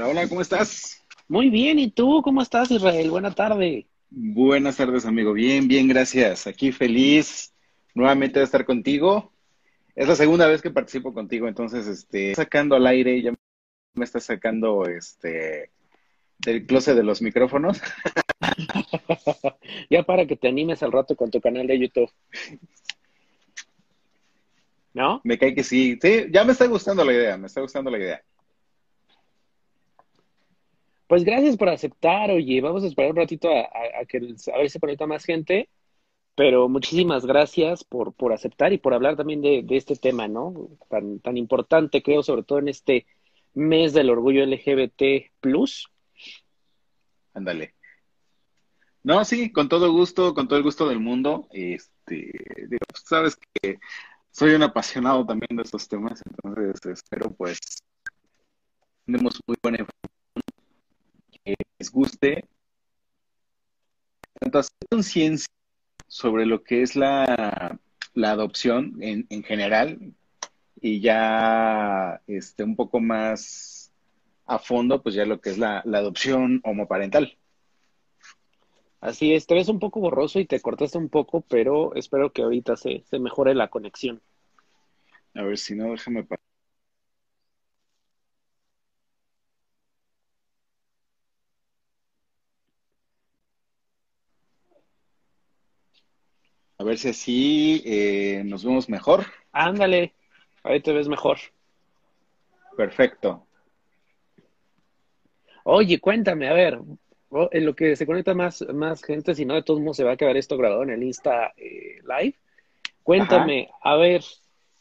Hola, hola, ¿cómo estás? Muy bien, ¿y tú cómo estás, Israel? Buena tarde. Buenas tardes, amigo. Bien, bien, gracias. Aquí feliz nuevamente de estar contigo. Es la segunda vez que participo contigo, entonces, este, sacando al aire, ya me está sacando, este, del closet de los micrófonos. ya para que te animes al rato con tu canal de YouTube. ¿No? Me cae que sí. Sí, ya me está gustando la idea, me está gustando la idea. Pues gracias por aceptar, oye, vamos a esperar un ratito a, que a ver si se conecta más gente, pero muchísimas gracias por, por aceptar y por hablar también de, este tema, ¿no? Tan, tan importante, creo, sobre todo en este mes del orgullo LGBT. Ándale. No, sí, con todo gusto, con todo el gusto del mundo. Este, pues, sabes que soy un apasionado también de estos temas, entonces espero pues tenemos muy buena les guste, tanto hacer conciencia sobre lo que es la, adopción en, general y ya este, un poco más a fondo, pues ya lo que es la, adopción homoparental. Así es, te ves un poco borroso y te cortaste un poco, pero espero que ahorita se, se mejore la conexión. A ver si no, déjame pasar. Ver si así eh, nos vemos mejor. Ándale, ahí te ves mejor. Perfecto. Oye, cuéntame, a ver, en lo que se conecta más, más gente, si no, de todos modos se va a quedar esto grabado en el Insta eh, Live. Cuéntame, a ver,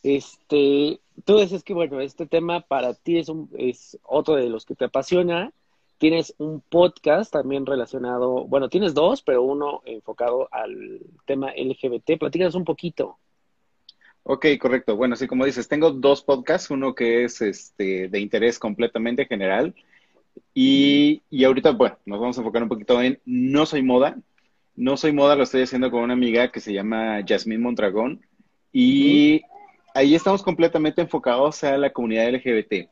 este, tú dices que, bueno, este tema para ti es, un, es otro de los que te apasiona Tienes un podcast también relacionado, bueno, tienes dos, pero uno enfocado al tema LGBT. Platícanos un poquito. Ok, correcto. Bueno, sí, como dices, tengo dos podcasts, uno que es este, de interés completamente general y, y ahorita, bueno, nos vamos a enfocar un poquito en No Soy Moda. No Soy Moda lo estoy haciendo con una amiga que se llama Jasmine Mondragón y ahí estamos completamente enfocados a la comunidad LGBT.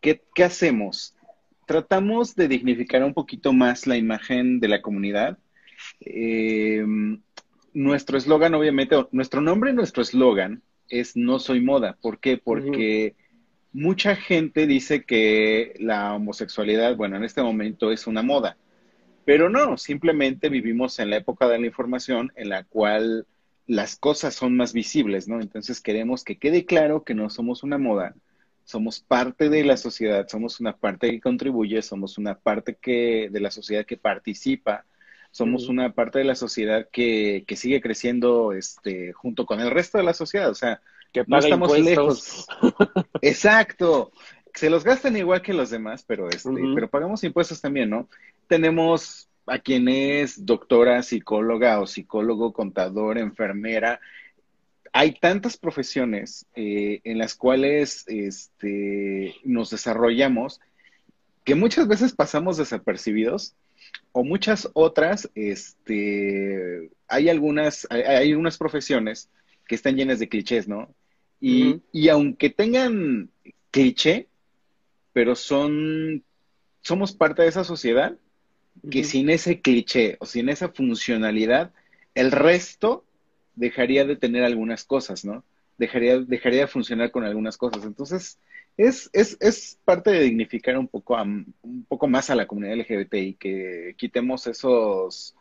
¿Qué, qué hacemos? Tratamos de dignificar un poquito más la imagen de la comunidad. Eh, nuestro eslogan, obviamente, nuestro nombre y nuestro eslogan es No soy moda. ¿Por qué? Porque mucha gente dice que la homosexualidad, bueno, en este momento es una moda. Pero no, simplemente vivimos en la época de la información en la cual las cosas son más visibles, ¿no? Entonces queremos que quede claro que no somos una moda, somos parte de la sociedad, somos una parte que contribuye, somos una parte que, de la sociedad que participa, somos una parte de la sociedad que, que, sigue creciendo este, junto con el resto de la sociedad. O sea, que no estamos lejos. Exacto. Se los gastan igual que los demás, pero este, pero pagamos impuestos también, ¿no? Tenemos a quien es doctora, psicóloga o psicólogo, contador, enfermera, hay tantas profesiones eh, en las cuales este, nos desarrollamos que muchas veces pasamos desapercibidos o muchas otras, este, hay algunas, hay, algunas profesiones que están llenas de clichés, ¿no? Y, y aunque tengan cliché, pero son, somos parte de esa sociedad que sin ese cliché o sin esa funcionalidad, el resto dejaría de tener algunas cosas, ¿no? Dejaría, dejaría de funcionar con algunas cosas. Entonces, es, es, es parte de dignificar un poco, un poco más a la comunidad LGBT y que quitemos esos,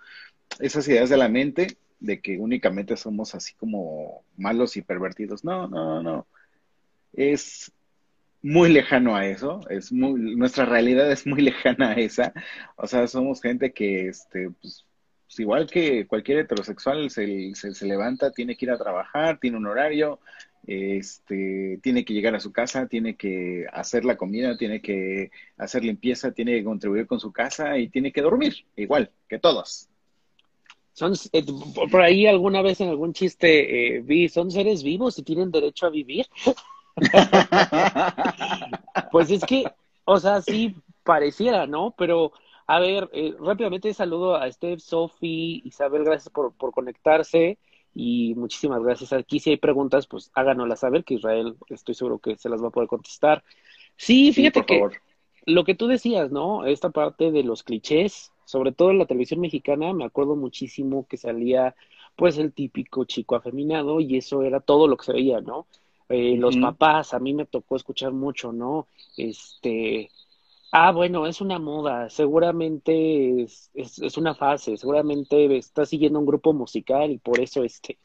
esas ideas de la mente de que únicamente somos así como malos y pervertidos. No, no, no. Es muy lejano a eso, es muy, nuestra realidad es muy lejana a esa. O sea, somos gente que, este, pues, pues, igual que cualquier heterosexual se, se, levanta, tiene que ir a trabajar, tiene un horario, este, tiene que llegar a su casa, tiene que hacer la comida, tiene que hacer limpieza, tiene que contribuir con su casa y tiene que dormir, igual que todos. Son, eh, por ahí alguna vez en algún chiste eh, vi, son seres vivos y tienen derecho a vivir. pues es que, o sea, sí pareciera, ¿no? Pero a ver, eh, rápidamente saludo a Steph, Sofi, Isabel, gracias por, por conectarse y muchísimas gracias. Aquí si hay preguntas, pues háganoslas saber, que Israel estoy seguro que se las va a poder contestar. Sí, fíjate que lo que tú decías, ¿no? Esta parte de los clichés, sobre todo en la televisión mexicana, me acuerdo muchísimo que salía pues el típico chico afeminado y eso era todo lo que se veía, ¿no? Eh, los papás, a mí me tocó escuchar mucho, ¿no? Este, ah, bueno, es una moda, seguramente es, es, una fase, seguramente estás siguiendo un grupo musical y por eso este,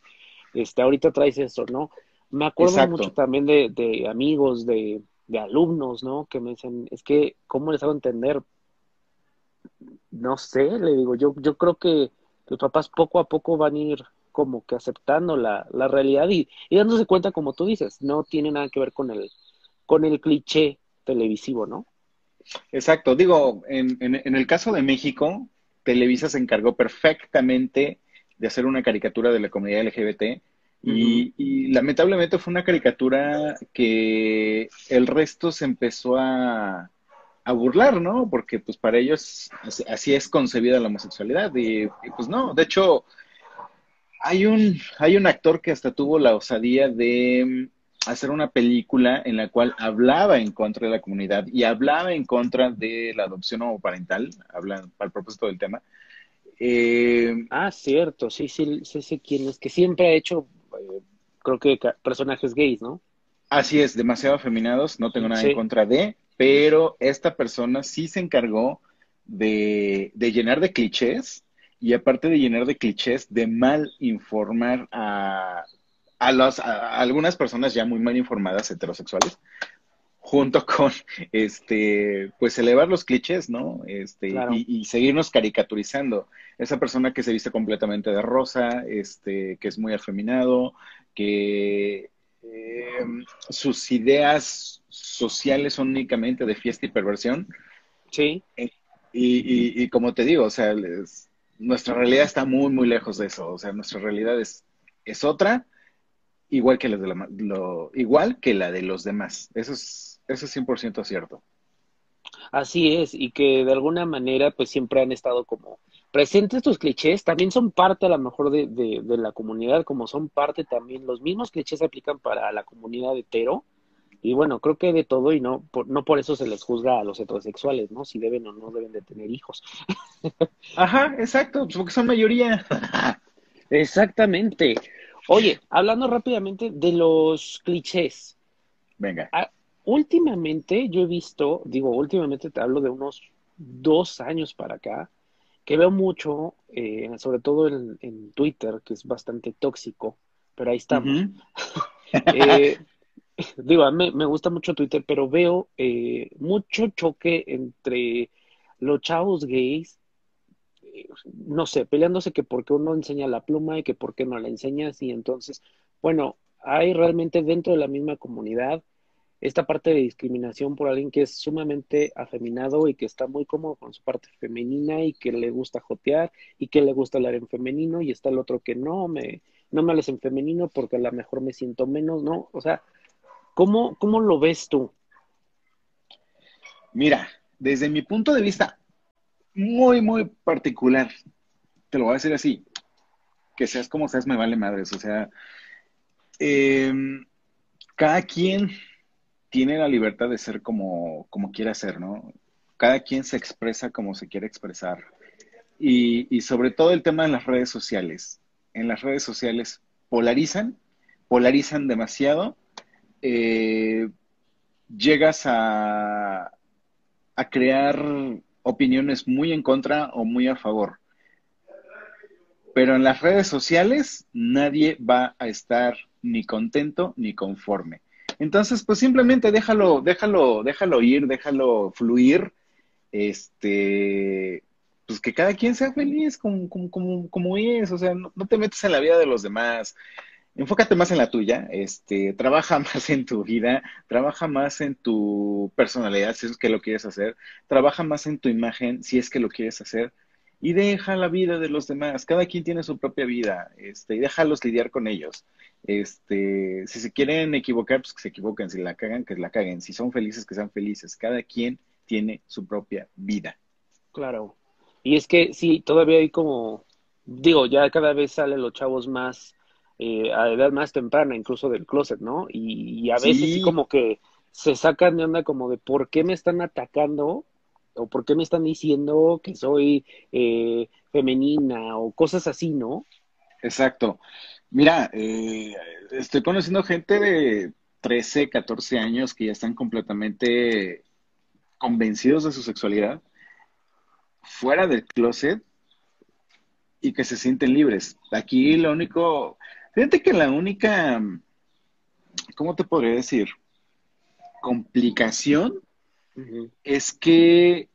este, ahorita traes eso, ¿no? Me acuerdo mucho también de, de amigos, de, de alumnos, ¿no? Que me dicen, es que, ¿cómo les hago entender? No sé, le digo, yo, yo creo que los papás poco a poco van a ir como que aceptando la, la realidad y, y, dándose cuenta, como tú dices, no tiene nada que ver con el, con el cliché televisivo, ¿no? Exacto, digo, en, en, el caso de México, Televisa se encargó perfectamente de hacer una caricatura de la comunidad LGBT y, y, lamentablemente fue una caricatura que el resto se empezó a, a burlar, ¿no? Porque pues para ellos así es concebida la homosexualidad y, pues no, de hecho hay un hay un actor que hasta tuvo la osadía de hacer una película en la cual hablaba en contra de la comunidad y hablaba en contra de la adopción homoparental, hablan al propósito del tema. Eh, ah, cierto, sí, sí, sí, sí, quién es, que siempre ha hecho, eh, creo que personajes gays, ¿no? Así es, demasiado afeminados, no tengo nada en contra de, pero esta persona sí se encargó de, llenar de clichés y aparte de llenar de clichés, de mal informar a, a, a, algunas personas ya muy mal informadas heterosexuales, junto con, este, pues elevar los clichés, ¿no? Este, y, seguirnos caricaturizando. Esa persona que se viste completamente de rosa, este, que es muy afeminado, que eh, sus ideas sociales son únicamente de fiesta y perversión. Sí. Y, como te digo, o sea, nuestra realidad está muy, muy lejos de eso. O sea, nuestra realidad es, es otra, igual que, la de la, lo, igual que la de los demás. Eso es, eso es 100% cierto. Así es, y que de alguna manera pues siempre han estado como presentes estos clichés, también son parte a lo mejor de, de, de, la comunidad, como son parte también, los mismos clichés se aplican para la comunidad hetero, y bueno, creo que de todo y no por, no por eso se les juzga a los heterosexuales, ¿no? Si deben o no deben de tener hijos. Ajá, exacto, porque son mayoría. Exactamente. Oye, hablando rápidamente de los clichés. Venga. Ah, últimamente yo he visto, digo, últimamente te hablo de unos dos años para acá, que veo mucho, eh, sobre todo en, Twitter, que es bastante tóxico, pero ahí estamos. eh, digo, a mí me gusta mucho Twitter, pero veo eh, mucho choque entre los chavos gays, eh, no sé, peleándose que por qué uno enseña la pluma y que por qué no la enseñas, y entonces, bueno, hay realmente dentro de la misma comunidad esta parte de discriminación por alguien que es sumamente afeminado y que está muy cómodo con su parte femenina y que le gusta jotear y que le gusta hablar en femenino y está el otro que no me no me hables en femenino porque a lo mejor me siento menos, ¿no? O sea, ¿Cómo, cómo lo ves tú? Mira, desde mi punto de vista muy, muy particular, te lo voy a decir así, que seas como seas, me vale madres. O sea, em, cada quien tiene la libertad de ser como, como quiera ser, ¿no? Cada quien se expresa como se quiere expresar. Y, y sobre todo el tema de las redes sociales. En las redes sociales polarizan, polarizan demasiado eh, llegas a, a crear opiniones muy en contra o muy a favor. Pero en las redes sociales nadie va a estar ni contento ni conforme. Entonces, pues simplemente déjalo, déjalo, déjalo ir, déjalo fluir. Este, pues que cada quien sea feliz como, como, como, es. O sea, no, no, te metes en la vida de los demás enfócate más en la tuya, este, trabaja más en tu vida, trabaja más en tu personalidad si es que lo quieres hacer, trabaja más en tu imagen si es que lo quieres hacer y deja la vida de los demás. Cada quien tiene su propia vida, este, y déjalos lidiar con ellos. Este, si se quieren equivocar, pues que se equivoquen, si la cagan, que la caguen, si son felices, que sean felices. Cada quien tiene su propia vida. Claro. Y es que sí, todavía hay como, digo, ya cada vez salen los chavos más eh, a edad más temprana, incluso del closet, ¿no? Y, a veces sí. como que se sacan de onda como de por qué me están atacando o por qué me están diciendo que soy eh, femenina o cosas así, ¿no? Exacto. Mira, eh, estoy conociendo gente de 13, 14 años que ya están completamente convencidos de su sexualidad, fuera del closet y que se sienten libres. Aquí lo único, fíjate que la única, ¿cómo te podría decir? Complicación es que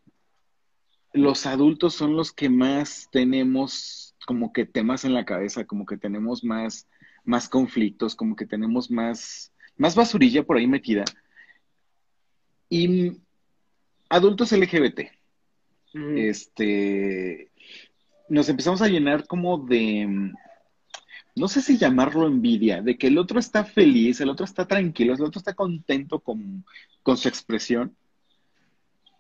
los adultos son los que más tenemos como que temas en la cabeza, como que tenemos más, más conflictos, como que tenemos más, más basurilla por ahí metida. Y adultos LGBT, este, nos empezamos a llenar como de, no sé si llamarlo envidia, de que el otro está feliz, el otro está tranquilo, el otro está contento con, con su expresión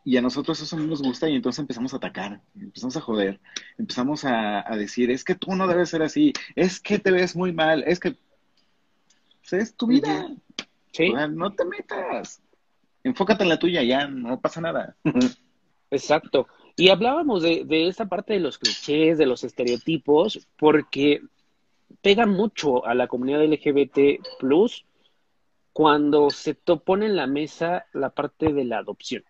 y a nosotros eso no nos gusta y entonces empezamos a atacar, empezamos a joder, empezamos a, decir, es que tú no debes ser así, es que te ves muy mal, es que pues, es tu vida. ¿Sí? no te metas. Enfócate en la tuya, ya no pasa nada. Exacto. Y hablábamos de, de esa parte de los clichés, de los estereotipos, porque pega mucho a la comunidad LGBT plus cuando se pone en la mesa la parte de la adopción.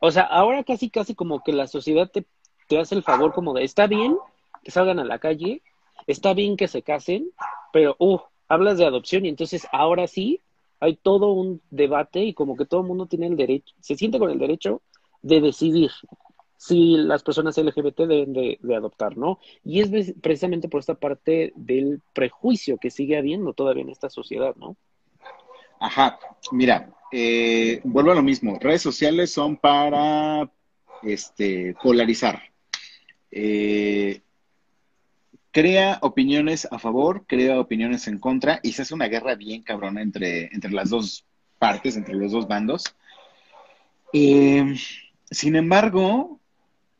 O sea, ahora casi, casi como que la sociedad te, te hace el favor como de, está bien que salgan a la calle, está bien que se casen, pero, uh, hablas de adopción y entonces ahora sí hay todo un debate y como que todo el mundo tiene el derecho, se siente con el derecho de decidir si las personas LGBT deben de, adoptar, ¿no? Y es precisamente por esta parte del prejuicio que sigue habiendo todavía en esta sociedad, ¿no? Ajá, mira, eh, vuelvo a lo mismo. Redes sociales son para este, polarizar. Eh, crea opiniones a favor, crea opiniones en contra y se hace una guerra bien cabrona entre, entre las dos partes, entre los dos bandos. Eh, sin embargo,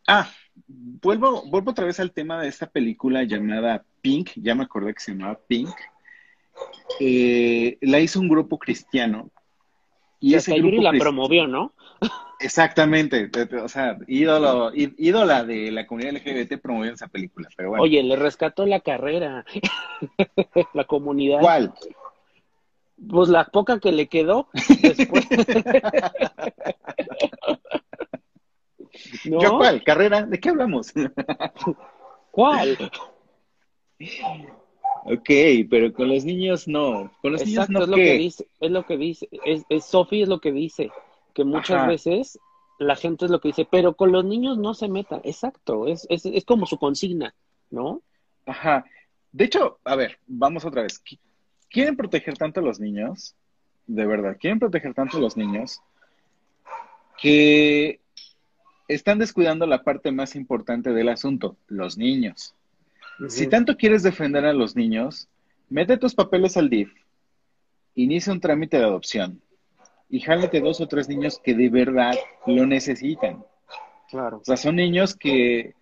ah, vuelvo, vuelvo otra vez al tema de esta película llamada Pink, ya me acordé que se llamaba Pink. la hizo un grupo cristiano y ese grupo la promovió, ¿no? Exactamente, o sea, ídolo, ídola de la comunidad LGBT promovió esa película, pero bueno. Oye, le rescató la carrera, la comunidad. ¿Cuál? Pues la poca que le quedó después. ¿Yo cuál? ¿Carrera? ¿De qué hablamos? ¿Cuál? Ok, pero con los niños no. Con los niños no. Es lo que dice, es lo que dice, es, es Sophie es lo que dice, que muchas veces la gente es lo que dice, pero con los niños no se metan. Exacto, es, es, es como su consigna, ¿no? Ajá. De hecho, a ver, vamos otra vez. ¿Quieren proteger tanto a los niños? De verdad, quieren proteger tanto a los niños que están descuidando la parte más importante del asunto, los niños. Si tanto quieres defender a los niños, mete tus papeles al DIF, inicia un trámite de adopción y jálate dos o tres niños que de verdad lo necesitan. Claro. O sea, son niños que,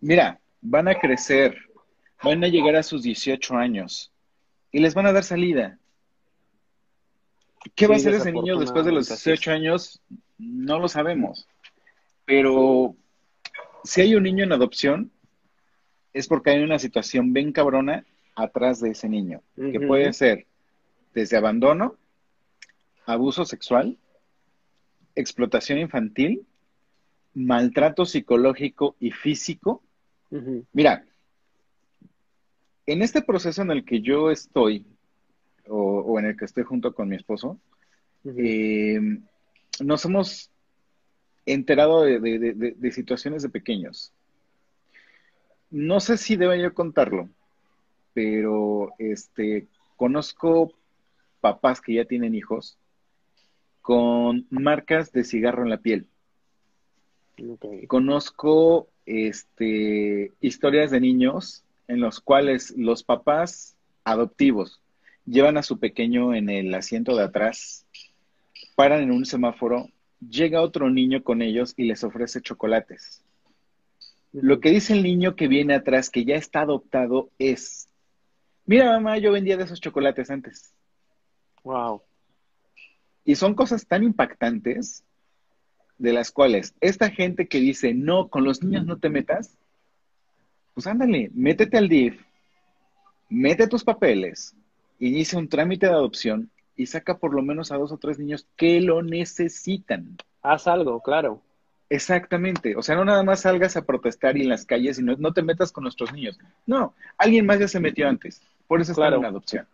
mira, van a crecer, van a llegar a sus 18 años y les van a dar salida. ¿Qué va a hacer ese niño después de los 18 años? No lo sabemos. Pero si hay un niño en adopción, es porque hay una situación bien cabrona atrás de ese niño, que puede ser desde abandono, abuso sexual, explotación infantil, maltrato psicológico y físico. Mira, en este proceso en el que yo estoy, o, en el que estoy junto con mi esposo, eh, nos hemos enterado de situaciones de pequeños no sé si debo yo contarlo, pero este conozco papás que ya tienen hijos con marcas de cigarro en la piel. Conozco este, historias de niños en los cuales los papás adoptivos llevan a su pequeño en el asiento de atrás, paran en un semáforo, llega otro niño con ellos y les ofrece chocolates. Lo que dice el niño que viene atrás, que ya está adoptado, es, mira mamá, yo vendía de esos chocolates antes. Wow. Y son cosas tan impactantes de las cuales esta gente que dice, no, con los niños no te metas, pues ándale, métete al DIF, mete tus papeles, inicia un trámite de adopción y saca por lo menos a dos o tres niños que lo necesitan. Haz algo, claro. Exactamente. O sea, no nada más salgas a protestar y en las calles y no, te metas con nuestros niños. No, alguien más ya se metió antes. Por eso están en adopción.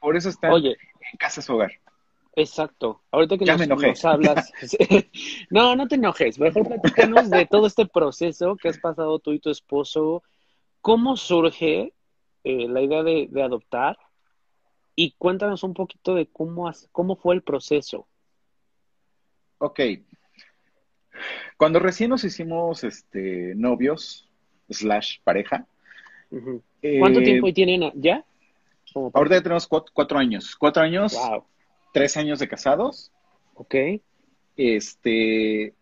Por eso están en casa su hogar. Exacto. Ahorita que nos, hablas. no, no te enojes. Mejor platícanos de todo este proceso que has pasado tú y tu esposo. ¿Cómo surge eh, la idea de, de adoptar? Y cuéntanos un poquito de cómo, cómo fue el proceso. Ok. Cuando recién nos hicimos este, novios, slash pareja. ¿Cuánto eh, tiempo tienen ya? Ahorita ya tenemos cuatro, años. Cuatro años, tres años de casados. Ok. Este,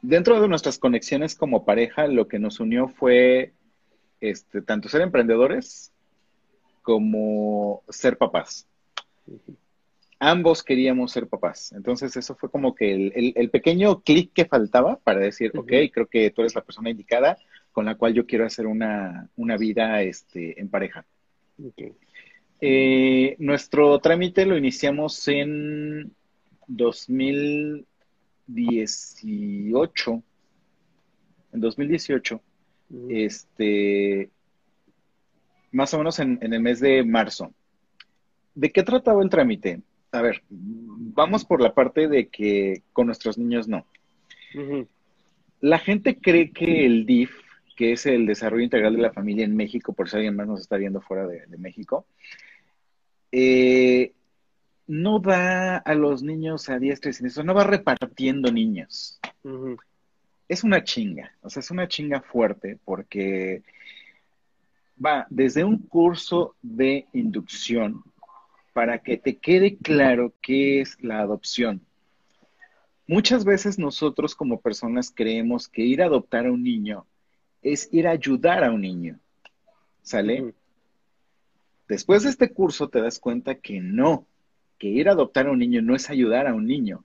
dentro de nuestras conexiones como pareja, lo que nos unió fue este, tanto ser emprendedores como ser papás. Ambos queríamos ser papás. Entonces eso fue como que el, pequeño clic que faltaba para decir, ok, creo que tú eres la persona indicada con la cual yo quiero hacer una, vida este, en pareja. Eh, nuestro trámite lo iniciamos en 2018. En 2018. Este, más o menos en, el mes de marzo. ¿De qué trataba el trámite? A ver, vamos por la parte de que con nuestros niños no. La gente cree que el DIF, que es el Desarrollo Integral de la Familia en México, por si alguien más nos está viendo fuera de, México, eh, no da a los niños a diestra y siniestra, no va repartiendo niños. Es una chinga, o sea, es una chinga fuerte porque va desde un curso de inducción para que te quede claro qué es la adopción. Muchas veces nosotros como personas creemos que ir a adoptar a un niño es ir a ayudar a un niño. ¿Sale? Después de este curso te das cuenta que no, que ir a adoptar a un niño no es ayudar a un niño.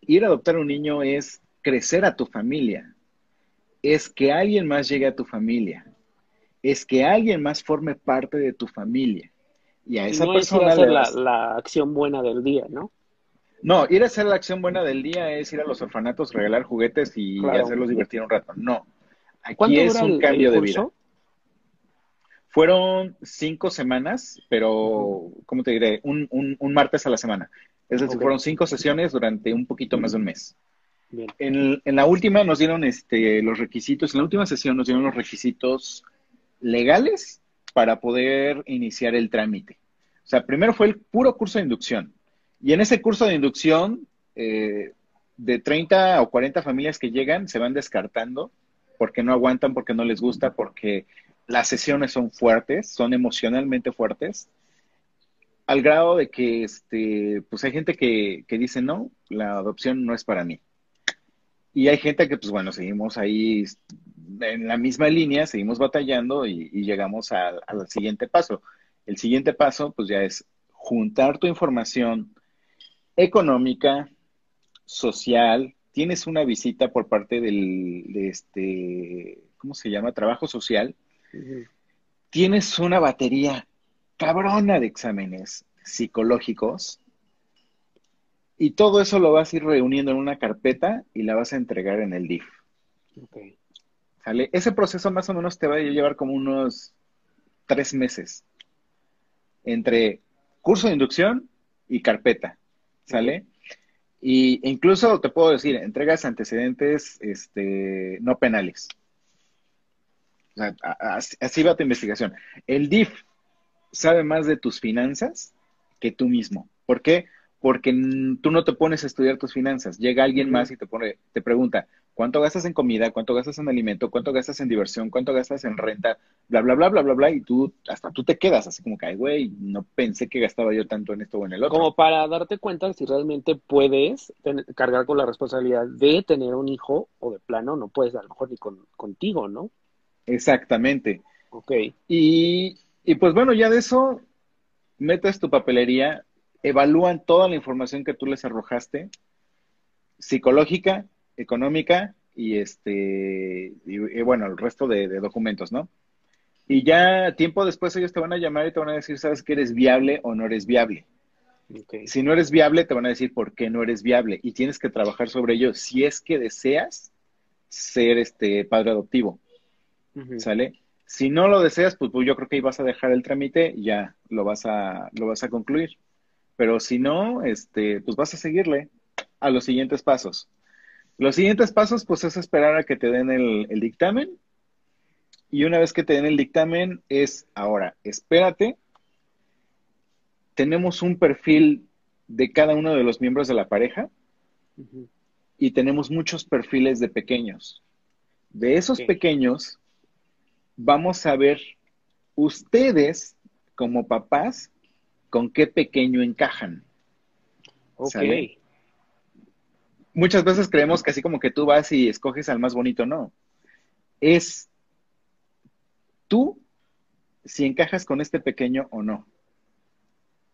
Ir a adoptar a un niño es crecer a tu familia, es que alguien más llegue a tu familia, es que alguien más forme parte de tu familia. Y a esa persona. Es ir a hacer la, acción buena del día, ¿no? No, ir a hacer la acción buena del día es ir a los orfanatos, regalar juguetes y hacerlos divertir un rato. No. Aquí es un cambio de vida. Fueron cinco semanas, pero, ¿cómo te diré? Un, un, martes a la semana. Es decir, fueron cinco sesiones durante un poquito más de un mes. En, en, la última nos dieron este, los requisitos, en la última sesión nos dieron los requisitos legales para poder iniciar el trámite. O sea, primero fue el puro curso de inducción. Y en ese curso de inducción, eh, de 30 o 40 familias que llegan, se van descartando porque no aguantan, porque no les gusta, porque las sesiones son fuertes, son emocionalmente fuertes, al grado de que este, pues hay gente que, que dice, no, la adopción no es para mí. Y hay gente que, pues bueno, seguimos ahí en la misma línea, seguimos batallando y, llegamos al siguiente paso. El siguiente paso, pues ya es juntar tu información económica, social. Tienes una visita por parte del, de este, ¿cómo se llama? Trabajo social. Tienes una batería cabrona de exámenes psicológicos y todo eso lo vas a ir reuniendo en una carpeta y la vas a entregar en el DIF. ¿Sale? Ese proceso más o menos te va a llevar como unos tres meses entre curso de inducción y carpeta. ¿Sale? Y incluso te puedo decir, entregas antecedentes este, no penales. O sea, así va tu investigación. El DIF sabe más de tus finanzas que tú mismo. ¿Por qué? Porque tú no te pones a estudiar tus finanzas. Llega alguien más y te pone, te pregunta, ¿cuánto gastas en comida? ¿Cuánto gastas en alimento? ¿Cuánto gastas en diversión? ¿Cuánto gastas en renta? Bla, bla, bla, bla, bla, bla. Y tú, hasta tú te quedas así como que, ay, güey, no pensé que gastaba yo tanto en esto o en el otro. Como para darte cuenta si realmente puedes cargar con la responsabilidad de tener un hijo o de plano no puedes a lo mejor ni contigo, ¿no? Exactamente. Ok. Y, y pues bueno, ya de eso, metes tu papelería evalúan toda la información que tú les arrojaste, psicológica, económica y este, y, bueno, el resto de, documentos, ¿no? Y ya tiempo después ellos te van a llamar y te van a decir, ¿sabes que eres viable o no eres viable? Si no eres viable, te van a decir por qué no eres viable y tienes que trabajar sobre ello si es que deseas ser este padre adoptivo. ¿Sale? Si no lo deseas, pues, pues, yo creo que ahí vas a dejar el trámite y ya lo vas a, lo vas a concluir. Pero si no, este, pues vas a seguirle a los siguientes pasos. Los siguientes pasos, pues es esperar a que te den el, el dictamen. Y una vez que te den el dictamen, es ahora, espérate. Tenemos un perfil de cada uno de los miembros de la pareja y tenemos muchos perfiles de pequeños. De esos pequeños, vamos a ver ustedes como papás con qué pequeño encajan. Ok. Muchas veces creemos que así como que tú vas y escoges al más bonito, no. Es tú si encajas con este pequeño o no.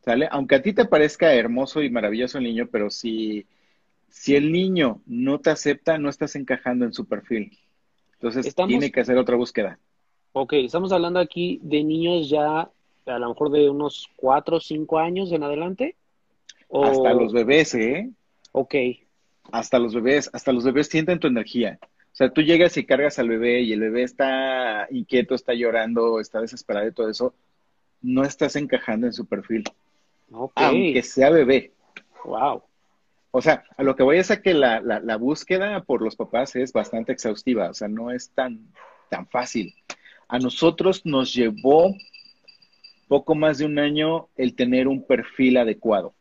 ¿Sale? Aunque a ti te parezca hermoso y maravilloso el niño, pero si, si el niño no te acepta, no estás encajando en su perfil. Entonces tiene que hacer otra búsqueda. Ok, estamos hablando aquí de niños ya a lo mejor de unos cuatro o cinco años en adelante. Hasta los bebés, ¿eh? Ok. Hasta los bebés, hasta los bebés sienten tu energía. O sea, tú llegas y cargas al bebé y el bebé está inquieto, está llorando, está desesperado y todo eso, no estás encajando en su perfil. Okay. Aunque sea bebé. Wow. O sea, a lo que voy es a que la, la, la, búsqueda por los papás es bastante exhaustiva, o sea, no es tan, tan fácil. A nosotros nos llevó poco más de un año el tener un perfil adecuado.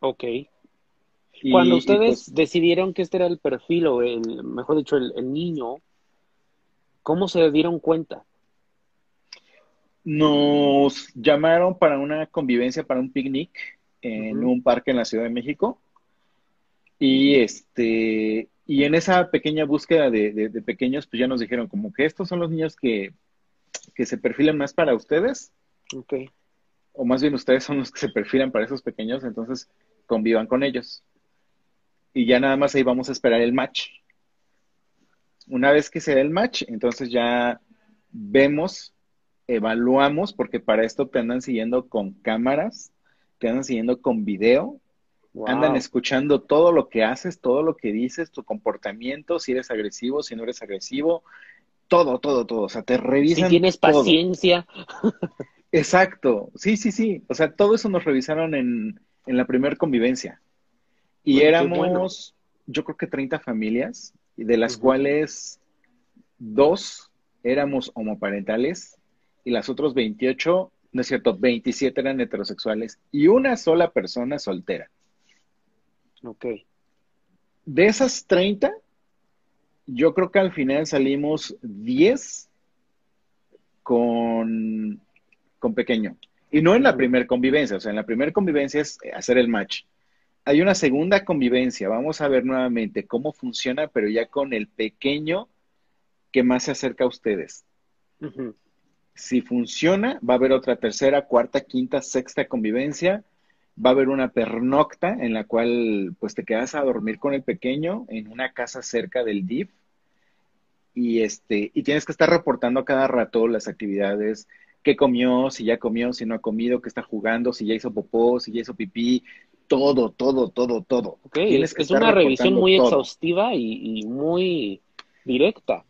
Ok. Cuando ustedes pues decidieron que este era el perfil, o el, mejor dicho, el, niño, ¿cómo se dieron cuenta? Nos llamaron para una convivencia, para un picnic en un parque en la Ciudad de México. Y este, y en esa pequeña búsqueda de, pequeños, pues ya nos dijeron como que estos son los niños que, se perfilan más para ustedes. Ok. O más bien ustedes son los que se perfilan para esos pequeños, entonces convivan con ellos. Y ya nada más ahí vamos a esperar el match. Una vez que se dé el match, entonces ya vemos, evaluamos, porque para esto te andan siguiendo con cámaras, te andan siguiendo con video, Andan escuchando todo lo que haces, todo lo que dices, tu comportamiento, si eres agresivo, si no eres agresivo, todo, todo, todo. O sea, te revisan. Si tienes paciencia. Exacto. Sí, sí, sí. O sea, todo eso nos revisaron en, en la primera convivencia. Y éramos, yo creo que 30 familias, de las cuales dos éramos homoparentales y las otras 28, no es cierto, 27 eran heterosexuales y una sola persona soltera. Ok. De esas 30, yo creo que al final salimos 10 con, con pequeño. Y no en la primera convivencia, o sea, en la primera convivencia es hacer el match. Hay una segunda convivencia, vamos a ver nuevamente cómo funciona, pero ya con el pequeño que más se acerca a ustedes. Si funciona, va a haber otra tercera, cuarta, quinta, sexta convivencia va a haber una pernocta en la cual pues te quedas a dormir con el pequeño en una casa cerca del DIF y este y tienes que estar reportando cada rato las actividades qué comió, si ya comió, si no ha comido, qué está jugando, si ya hizo popó, si ya hizo pipí, todo, todo, todo, todo. es, es una revisión muy exhaustiva y, y muy directa.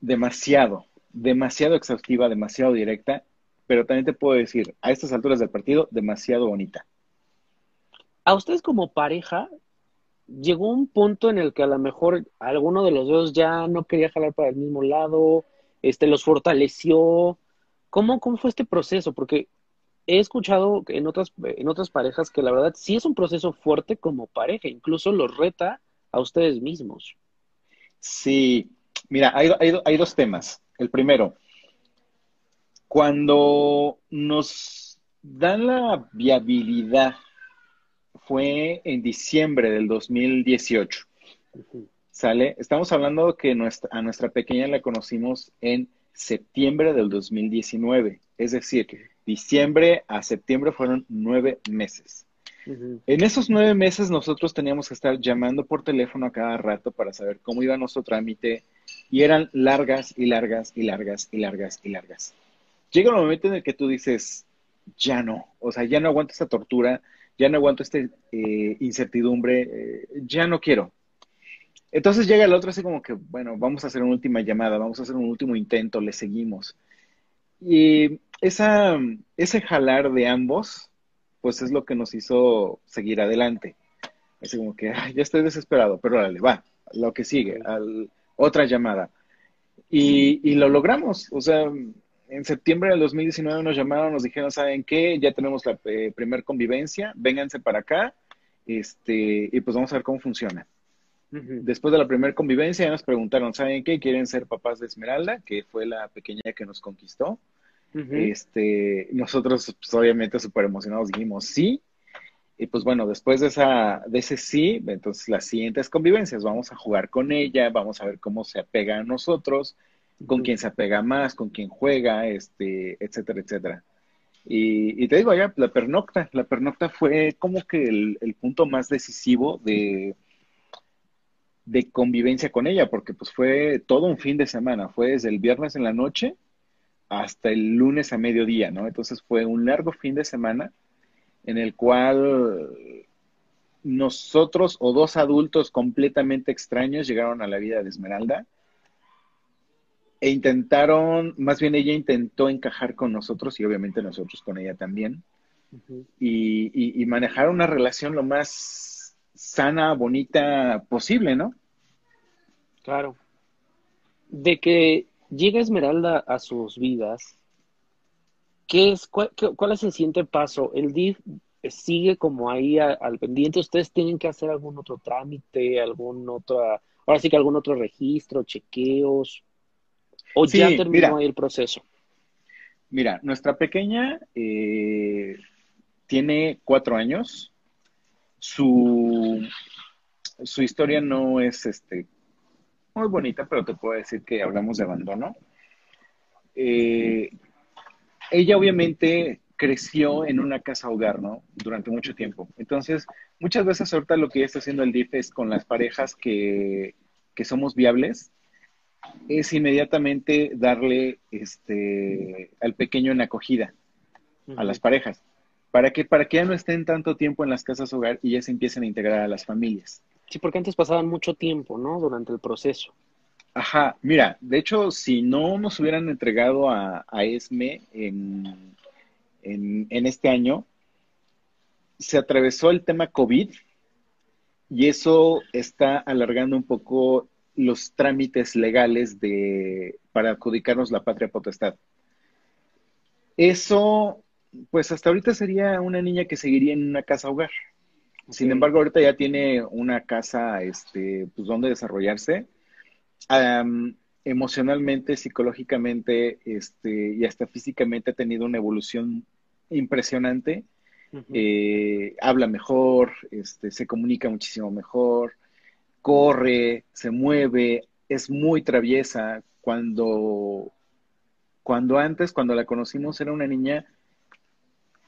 Demasiado, demasiado exhaustiva, demasiado directa, pero también te puedo decir, a estas alturas del partido, demasiado bonita a ustedes como pareja, llegó un punto en el que a lo mejor alguno de los dos ya no quería jalar para el mismo lado, este, los fortaleció. ¿Cómo, cómo fue este proceso? Porque he escuchado en otras, en otras parejas que la verdad sí es un proceso fuerte como pareja, incluso los reta a ustedes mismos. Sí, mira, hay, hay dos temas. El primero, cuando nos dan la viabilidad fue en diciembre del 2018. ¿Sale? Estamos hablando que nuestra, a nuestra pequeña la conocimos en septiembre del 2019. Es decir, diciembre a septiembre fueron nueve meses. En esos nueve meses nosotros teníamos que estar llamando por teléfono a cada rato para saber cómo iba nuestro trámite y eran largas y largas y largas y largas y largas. Llega un momento en el que tú dices, ya no, o sea, ya no aguanto esta tortura, ya no aguanto esta eh, incertidumbre, eh, ya no quiero. Entonces llega el otro así como que, bueno, vamos a hacer una última llamada, vamos a hacer un último intento, le seguimos. Y esa, ese jalar de ambos, pues es lo que nos hizo seguir adelante. Así como que, ya estoy desesperado, pero dale, va, lo que sigue, al, otra llamada. Y, y lo logramos, o sea, en septiembre del 2019 nos llamaron, nos dijeron, ¿saben qué? Ya tenemos la eh, primer convivencia, vénganse para acá, este, y pues vamos a ver cómo funciona. Después de la primera convivencia ya nos preguntaron, ¿saben qué? ¿Quieren ser papás de Esmeralda? Que fue la pequeña que nos conquistó. este, nosotros, pues, obviamente, súper emocionados dijimos sí. Y pues bueno, después de, esa, de ese sí, entonces las siguientes convivencias, vamos a jugar con ella, vamos a ver cómo se apega a nosotros, con quién se apega más, con quién juega, este, etcétera, etcétera. Y, te digo, ya, la pernocta, la pernocta fue como que el, punto más decisivo de, de convivencia con ella, porque pues fue todo un fin de semana, fue desde el viernes en la noche hasta el lunes a mediodía, ¿no? Entonces fue un largo fin de semana en el cual nosotros o dos adultos completamente extraños llegaron a la vida de Esmeralda e intentaron, más bien ella intentó encajar con nosotros y obviamente nosotros con ella también. y, manejar una relación lo más sana, bonita posible, ¿no? Claro. De que llega Esmeralda a sus vidas, ¿qué es, cuál, es el siguiente paso? ¿El DIF sigue como ahí al pendiente? ¿Ustedes tienen que hacer algún otro trámite, algún otro, ahora sí que algún otro registro, chequeos? ¿O ya terminó ahí el proceso? Mira, nuestra pequeña eh, tiene cuatro años. Su, su historia no es este, muy bonita, pero te puedo decir que hablamos de abandono. Eh, ella obviamente creció en una casa hogar, ¿no? Durante mucho tiempo. Entonces, muchas veces ahorita lo que ella está haciendo el DIF es con las parejas que, que somos viables, es inmediatamente darle este, al pequeño en acogida a las parejas. ¿Para que Para que ya no estén tanto tiempo en las casas hogar y ya se empiecen a integrar a las familias. Sí, porque antes pasaban mucho tiempo, ¿no? Durante el proceso. Ajá, mira, de hecho, si no nos hubieran entregado a, ESME en, en este año, se atravesó el tema COVID y eso está alargando un poco los trámites legales de, para adjudicarnos la patria potestad. Eso, pues hasta ahorita sería una niña que seguiría en una casa hogar. Sin embargo, ahorita ya tiene una casa, este, pues donde desarrollarse. emocionalmente, psicológicamente, este, y hasta físicamente ha tenido una evolución impresionante. Eh, habla mejor, este, se comunica muchísimo mejor, corre, se mueve, es muy traviesa. Cuando, cuando antes, cuando la conocimos, era una niña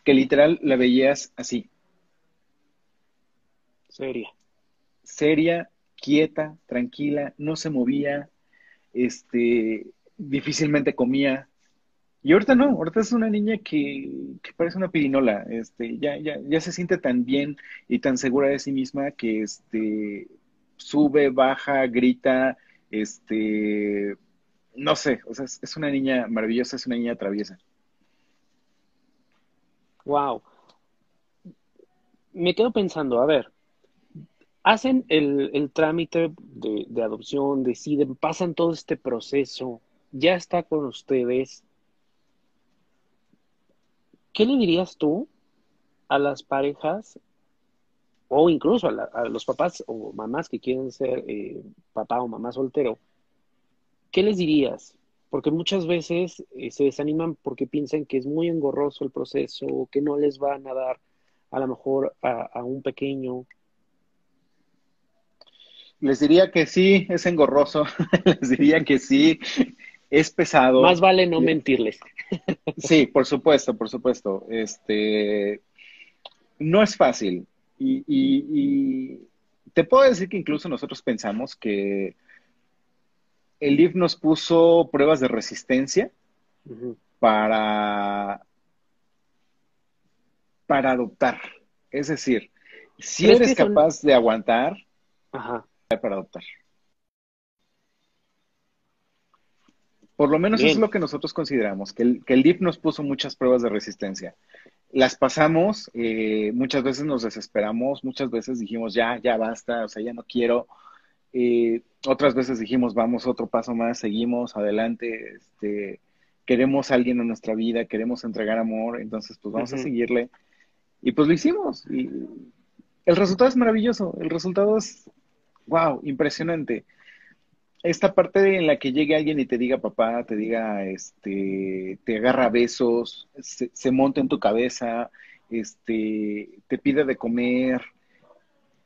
que literal la veías así. Seria. Seria, quieta, tranquila, no se movía, este, difícilmente comía. Y ahorita no, ahorita es una niña que, que, parece una pirinola, este, ya, ya, ya se siente tan bien y tan segura de sí misma que este, sube, baja, grita, este, no sé, o sea, es, una niña maravillosa, es una niña traviesa. Wow. Me quedo pensando, a ver, hacen el, trámite de, de, adopción, deciden, pasan todo este proceso, ya está con ustedes. ¿Qué le dirías tú a las parejas o incluso a, los papás o mamás que quieren ser eh, papá o mamá soltero, ¿qué les dirías? Porque muchas veces eh, se desaniman porque piensan que es muy engorroso el proceso, que no les van a dar a lo mejor a, un pequeño. Les diría que sí, es engorroso, les diría que sí, es pesado. Más vale no mentirles. Sí, por supuesto, por supuesto. Este, no es fácil. Y, te puedo decir que incluso nosotros pensamos que el IF nos puso pruebas de resistencia para, para adoptar. Es decir, si eres capaz de aguantar, para adoptar. Por lo menos eso es lo que nosotros consideramos, que el, que el DIP nos puso muchas pruebas de resistencia. Las pasamos, eh, muchas veces nos desesperamos, muchas veces dijimos, ya, ya basta, o sea, ya no quiero. Eh, otras veces dijimos, vamos otro paso más, seguimos adelante, este, queremos a alguien en nuestra vida, queremos entregar amor, entonces pues vamos a seguirle. Y pues lo hicimos. Y el resultado es maravilloso, el resultado es, wow, impresionante esta parte en la que llegue alguien y te diga papá, te diga, este, te agarra besos, se, monta en tu cabeza, este, te pide de comer,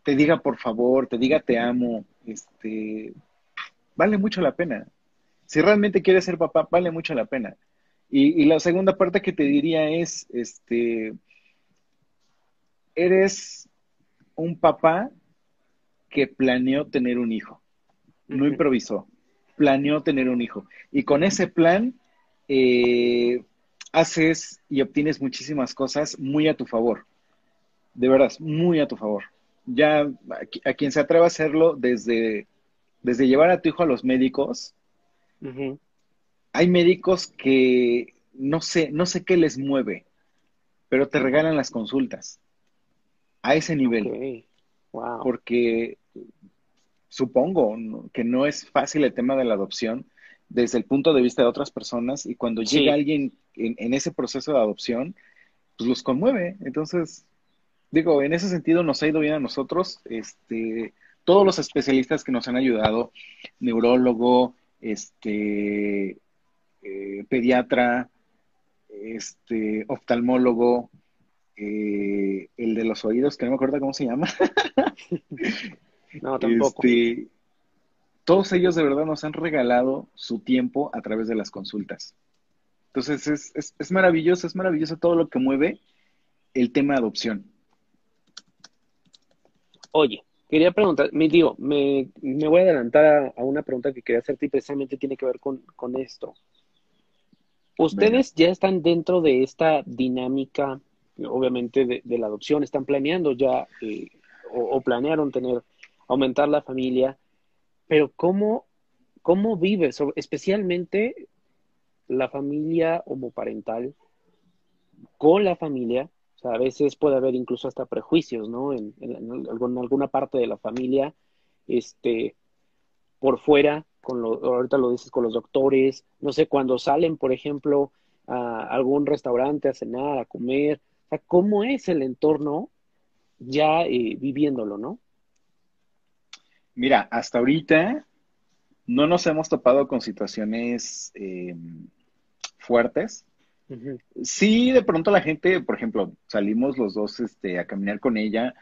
te diga por favor, te diga te amo, este, vale mucho la pena. Si realmente quieres ser papá, vale mucho la pena. Y, y la segunda parte que te diría es, este, eres un papá que planeó tener un hijo no improvisó, planeó tener un hijo. Y con ese plan eh, haces y obtienes muchísimas cosas muy a tu favor. De verdad, muy a tu favor. Ya a, quien se atreva a hacerlo desde, desde llevar a tu hijo a los médicos, hay médicos que no sé, no sé qué les mueve, pero te regalan las consultas. A ese nivel. Porque supongo que no es fácil el tema de la adopción desde el punto de vista de otras personas y cuando llega alguien en, ese proceso de adopción, pues los conmueve. Entonces, digo, en ese sentido nos ha ido bien a nosotros, este, todos los especialistas que nos han ayudado, neurólogo, este, eh, pediatra, este, oftalmólogo, eh, el de los oídos, que no me acuerdo cómo se llama. No, tampoco. Este, todos ellos de verdad nos han regalado su tiempo a través de las consultas. Entonces es, es, maravilloso, es maravilloso todo lo que mueve el tema de adopción. Oye, quería preguntar, mi tío, me, voy a adelantar a, una pregunta que quería hacerte y precisamente tiene que ver con, esto. ¿Ustedes ya están dentro de esta dinámica, obviamente, de, la adopción? ¿Están planeando ya eh, o, planearon tener aumentar la familia, pero ¿cómo, cómo vives, especialmente la familia homoparental con la familia? O sea, a veces puede haber incluso hasta prejuicios, ¿no? En, alguna parte de la familia, este, por fuera, con lo, ahorita lo dices con los doctores, no sé, cuando salen, por ejemplo, a algún restaurante a cenar, a comer, o sea, ¿cómo es el entorno ya eh, viviéndolo, no? Mira, hasta ahorita no nos hemos topado con situaciones em, fuertes. Sí, de pronto la gente, por ejemplo, salimos los dos este, a caminar con ella,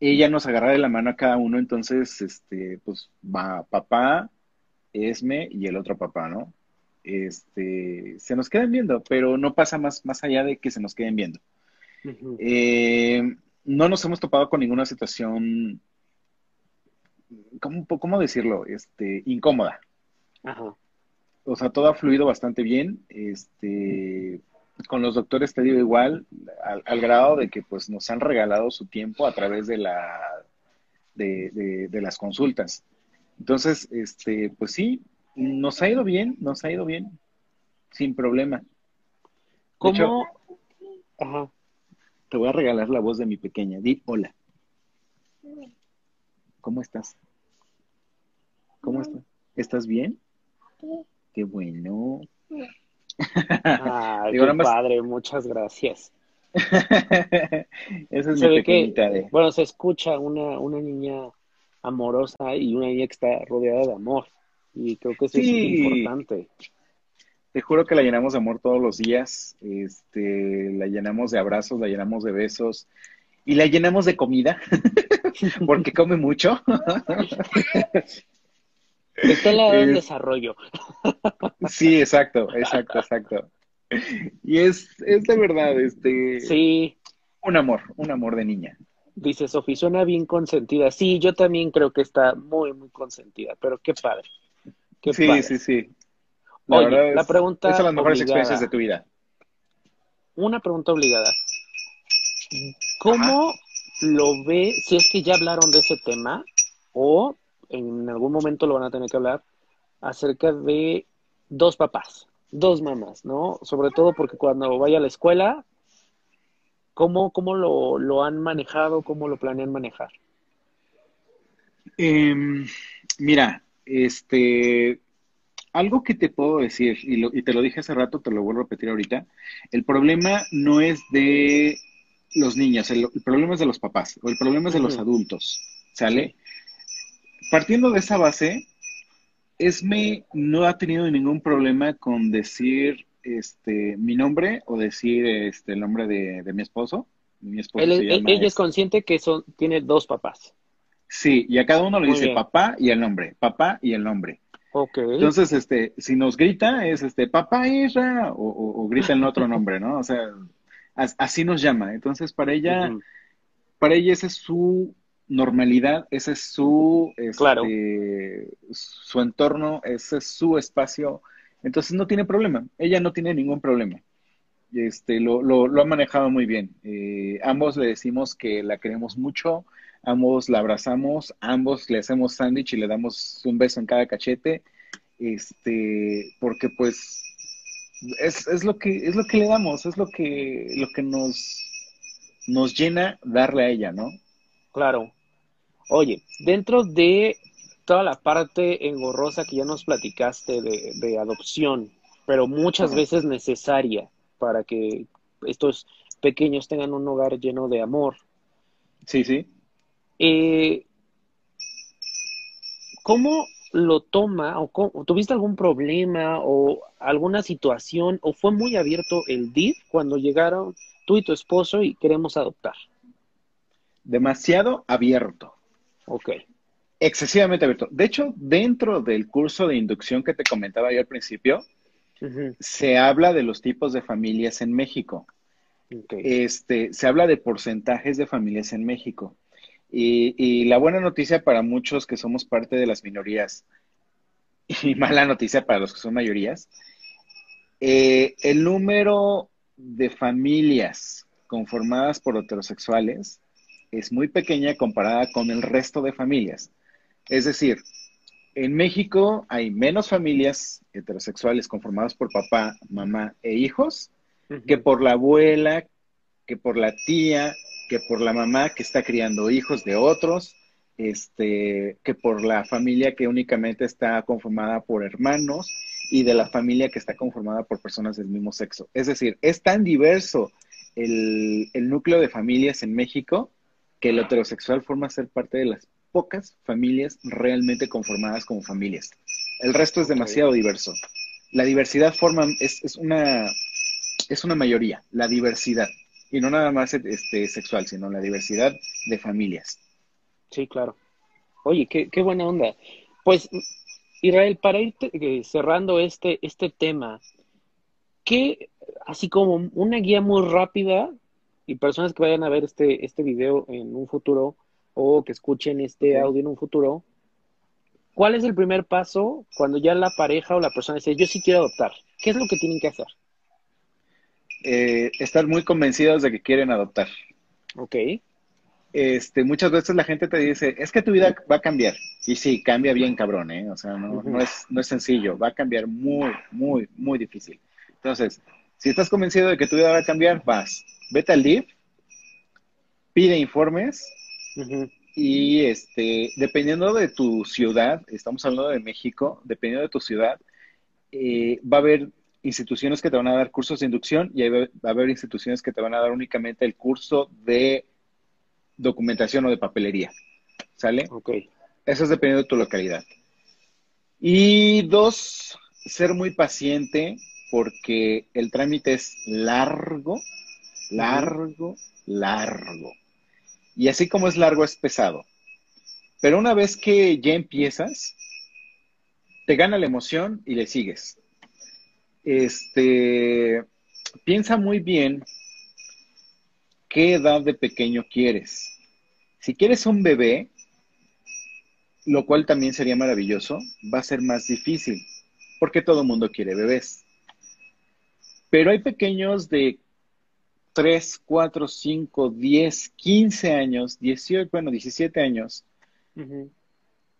ella nos agarra de la mano a cada uno, entonces, este, pues va papá, Esme y el otro papá, ¿no? Este, se nos quedan viendo, pero no pasa más, más allá de que se nos queden viendo. Em, no nos hemos topado con ninguna situación ¿cómo, ¿cómo decirlo? Este, incómoda. Ajá. O sea, todo ha fluido bastante bien. Este, con los doctores te digo igual, al, grado de que pues nos han regalado su tiempo a través de la de, de, las consultas. Entonces, este, pues sí, nos ha ido bien, nos ha ido bien, sin problema. ¿Cómo? Ajá. Te voy a regalar la voz de mi pequeña. Di hola. ¿Cómo estás? ¿Cómo estás? ¿Estás bien? Sí. Qué bueno. Ah, qué padre, muchas gracias. Esa es mi pequeñita de... Bueno, se escucha una, una niña amorosa y una niña que está rodeada de amor. Y creo que eso es importante. Te juro que la llenamos de amor todos los días. Este, la llenamos de abrazos, la llenamos de besos y la llenamos de comida porque come mucho. Está en la edad desarrollo. Sí, exacto, exacto, exacto. Y es, es de verdad, este. Sí. Un amor, un amor de niña. Dice Sofi, suena bien consentida. Sí, yo también creo que está muy, muy consentida, pero qué padre. Qué sí, sí, sí. La Oye, la pregunta. Es son las mejores experiencias de tu vida. Una pregunta obligada. ¿Cómo lo ve, si es que ya hablaron de ese tema, o en algún momento lo van a tener que hablar, acerca de dos papás, dos mamás, ¿no? Sobre todo porque cuando vaya a la escuela, ¿cómo, cómo lo, lo han manejado, cómo lo planean manejar? Em, mira, este, algo que te puedo decir, y, y, te lo dije hace rato, te lo vuelvo a repetir ahorita, el problema no es de los niños, el, problema es de los papás, o el problema es de los adultos, ¿sale? Partiendo de esa base, Esme no ha tenido ningún problema con decir este mi nombre o decir este el nombre de, mi esposo. Mi esposo ella es consciente que son, tiene dos papás. Sí, y a cada uno le dice papá y el nombre, papá y el nombre. Ok. Entonces, este, si nos grita, es este, papá Isra, o, o, grita el otro nombre, ¿no? O sea, así nos llama. Entonces, para ella, para ella esa es su normalidad, ese es su, este, su entorno, ese es su espacio. Entonces no tiene problema. Ella no tiene ningún problema. Este, lo, lo, lo ha manejado muy bien. Eh, ambos le decimos que la queremos mucho, ambos la abrazamos, ambos le hacemos sándwich y le damos un beso en cada cachete, este, porque pues es, es, lo que es lo que le damos, es lo que lo que nos nos llena darle a ella, ¿no? Claro. Oye, dentro de toda la parte engorrosa que ya nos platicaste de, de adopción, pero muchas veces necesaria para que estos pequeños tengan un hogar lleno de amor. Sí, sí. Eh, ¿Cómo lo toma o tuviste algún problema o alguna situación o fue muy abierto el DIF cuando llegaron tú y tu esposo y queremos adoptar? Demasiado abierto. Ok. Excesivamente abierto. De hecho, dentro del curso de inducción que te comentaba yo al principio, se habla de los tipos de familias en México. Este, se habla de porcentajes de familias en México. Y, la buena noticia para muchos que somos parte de las minorías y mala noticia para los que son mayorías, eh, el número de familias conformadas por heterosexuales es muy pequeña comparada con el resto de familias. Es decir, en México hay menos familias heterosexuales conformadas por papá, mamá e hijos que por la abuela, que por la tía, que por la mamá que está criando hijos de otros, este, que por la familia que únicamente está conformada por hermanos y de la familia que está conformada por personas del mismo sexo. Es decir, es tan diverso el, núcleo de familias en México que el heterosexual forma ser parte de las pocas familias realmente conformadas como familias. El resto es demasiado diverso. La diversidad forma, es, es, una, es una mayoría, la diversidad. Y no nada más este, sexual, sino la diversidad de familias. Sí, claro. Oye, qué, qué buena onda. Pues, Israel, para ir eh, cerrando este, este tema, ¿qué, así como una guía muy rápida, y personas que vayan a ver este, este video en un futuro, o que escuchen este audio en un futuro, ¿cuál es el primer paso cuando ya la pareja o la persona dice, yo sí quiero adoptar? ¿Qué es lo que tienen que hacer? eh, estar muy convencidos de que quieren adoptar. Ok. Este, muchas veces la gente te dice, es que tu vida va a cambiar. Y sí, cambia bien cabrón, ¿eh? O sea, no, no, es, no es sencillo, va a cambiar muy, muy, muy difícil. Entonces, si estás convencido de que tu vida va a cambiar, vas, vete al DIF, pide informes y este, dependiendo de tu ciudad, estamos hablando de México, dependiendo de tu ciudad, eh, va a haber instituciones que te van a dar cursos de inducción y va a haber instituciones que te van a dar únicamente el curso de documentación o de papelería. ¿Sale? Ok. Eso es dependiendo de tu localidad. Y dos, ser muy paciente porque el trámite es largo, largo, largo. Y así como es largo, es pesado. Pero una vez que ya empiezas, te gana la emoción y le sigues. Este, piensa muy bien qué edad de pequeño quieres. Si quieres un bebé, lo cual también sería maravilloso, va a ser más difícil, porque todo el mundo quiere bebés. Pero hay pequeños de 3, 4, 5, 10, 15 años, 18, bueno, 17 años,